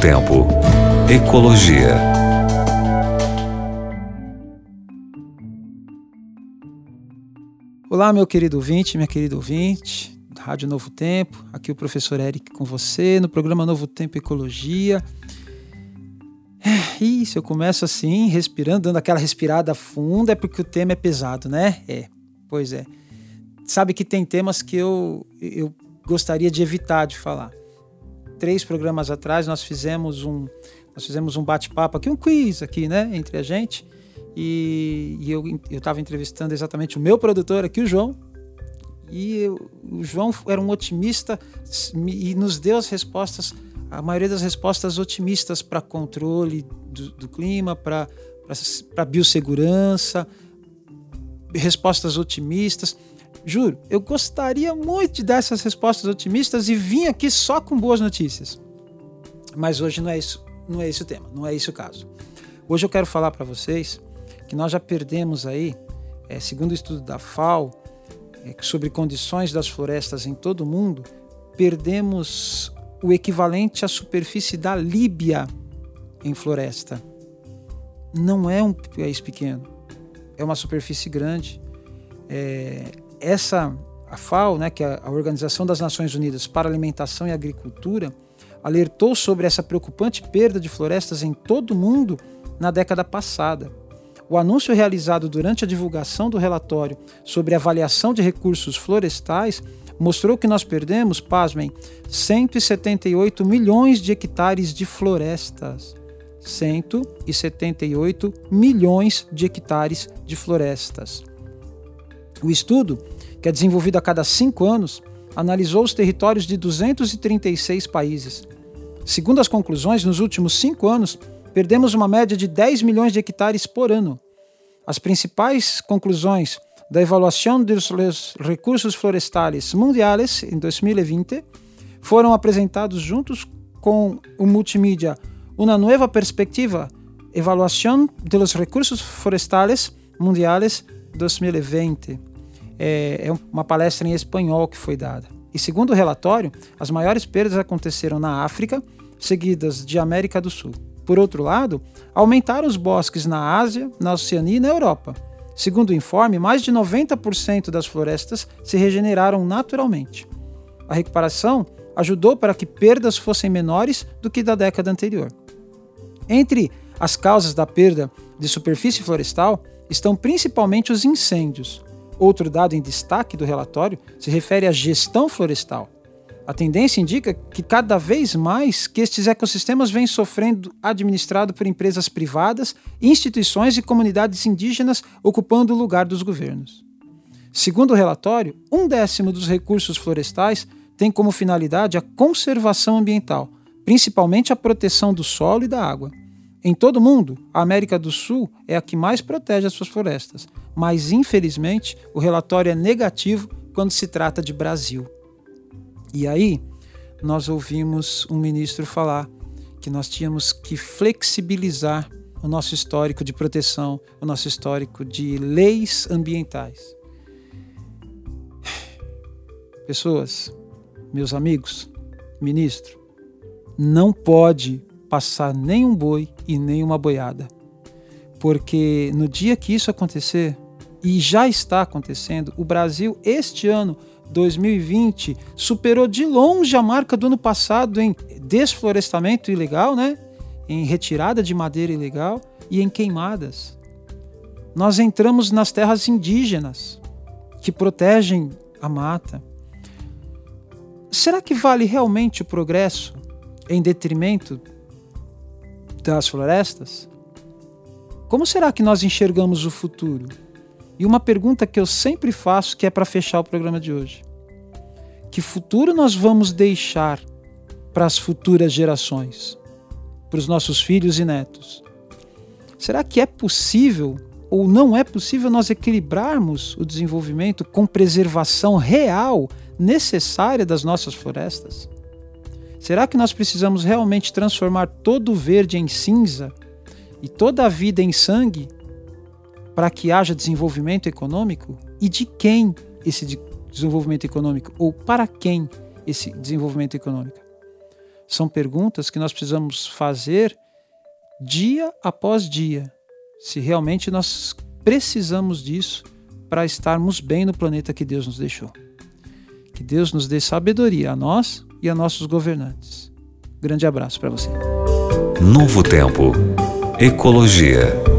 Tempo. Ecologia. Olá, meu querido ouvinte, minha querida ouvinte, Rádio Novo Tempo. Aqui o professor Eric com você no programa Novo Tempo Ecologia. É, se eu começo assim, respirando, dando aquela respirada funda, é porque o tema é pesado, né? É, pois é. Sabe que tem temas que eu, eu gostaria de evitar de falar. Três programas atrás nós fizemos um, nós fizemos um bate-papo aqui, um quiz aqui, né, entre a gente. E, e eu estava entrevistando exatamente o meu produtor aqui, o João. E eu, o João era um otimista e nos deu as respostas, a maioria das respostas otimistas para controle do, do clima, para biossegurança, respostas otimistas. Juro, eu gostaria muito de dar essas respostas otimistas e vim aqui só com boas notícias. Mas hoje não é isso, não é esse o tema, não é esse o caso. Hoje eu quero falar para vocês que nós já perdemos aí, é, segundo o estudo da FAO, é, sobre condições das florestas em todo o mundo, perdemos o equivalente à superfície da Líbia em floresta. Não é um país pequeno, é uma superfície grande. É, essa a FAO, né, que é a Organização das Nações Unidas para Alimentação e Agricultura, alertou sobre essa preocupante perda de florestas em todo o mundo na década passada. O anúncio realizado durante a divulgação do relatório sobre avaliação de recursos florestais mostrou que nós perdemos, pasmem, 178 milhões de hectares de florestas. 178 milhões de hectares de florestas. O estudo, que é desenvolvido a cada cinco anos, analisou os territórios de 236 países. Segundo as conclusões, nos últimos cinco anos, perdemos uma média de 10 milhões de hectares por ano. As principais conclusões da Evaluação dos Recursos Florestais Mundiales em 2020 foram apresentados juntos com o multimídia Uma Nova Perspectiva, Evaluação dos Recursos Florestais Mundiales 2020 é, é uma palestra em espanhol que foi dada. E segundo o relatório, as maiores perdas aconteceram na África, seguidas de América do Sul. Por outro lado, aumentaram os bosques na Ásia, na Oceania e na Europa. Segundo o informe, mais de 90% das florestas se regeneraram naturalmente. A recuperação ajudou para que perdas fossem menores do que da década anterior. Entre as causas da perda de superfície florestal estão principalmente os incêndios, Outro dado em destaque do relatório se refere à gestão florestal. A tendência indica que cada vez mais que estes ecossistemas vêm sofrendo administrado por empresas privadas, instituições e comunidades indígenas ocupando o lugar dos governos. Segundo o relatório, um décimo dos recursos florestais tem como finalidade a conservação ambiental, principalmente a proteção do solo e da água. Em todo o mundo, a América do Sul é a que mais protege as suas florestas, mas infelizmente o relatório é negativo quando se trata de Brasil. E aí, nós ouvimos um ministro falar que nós tínhamos que flexibilizar o nosso histórico de proteção, o nosso histórico de leis ambientais. Pessoas, meus amigos, ministro, não pode passar nem um boi e nem uma boiada. Porque no dia que isso acontecer, e já está acontecendo, o Brasil, este ano, 2020, superou de longe a marca do ano passado em desflorestamento ilegal, né? em retirada de madeira ilegal e em queimadas. Nós entramos nas terras indígenas, que protegem a mata. Será que vale realmente o progresso em detrimento das florestas? Como será que nós enxergamos o futuro? E uma pergunta que eu sempre faço, que é para fechar o programa de hoje: Que futuro nós vamos deixar para as futuras gerações, para os nossos filhos e netos? Será que é possível ou não é possível nós equilibrarmos o desenvolvimento com preservação real necessária das nossas florestas? Será que nós precisamos realmente transformar todo o verde em cinza e toda a vida em sangue para que haja desenvolvimento econômico? E de quem esse desenvolvimento econômico? Ou para quem esse desenvolvimento econômico? São perguntas que nós precisamos fazer dia após dia, se realmente nós precisamos disso para estarmos bem no planeta que Deus nos deixou. Que Deus nos dê sabedoria a nós e a nossos governantes. Grande abraço para você. Novo Tempo. Ecologia.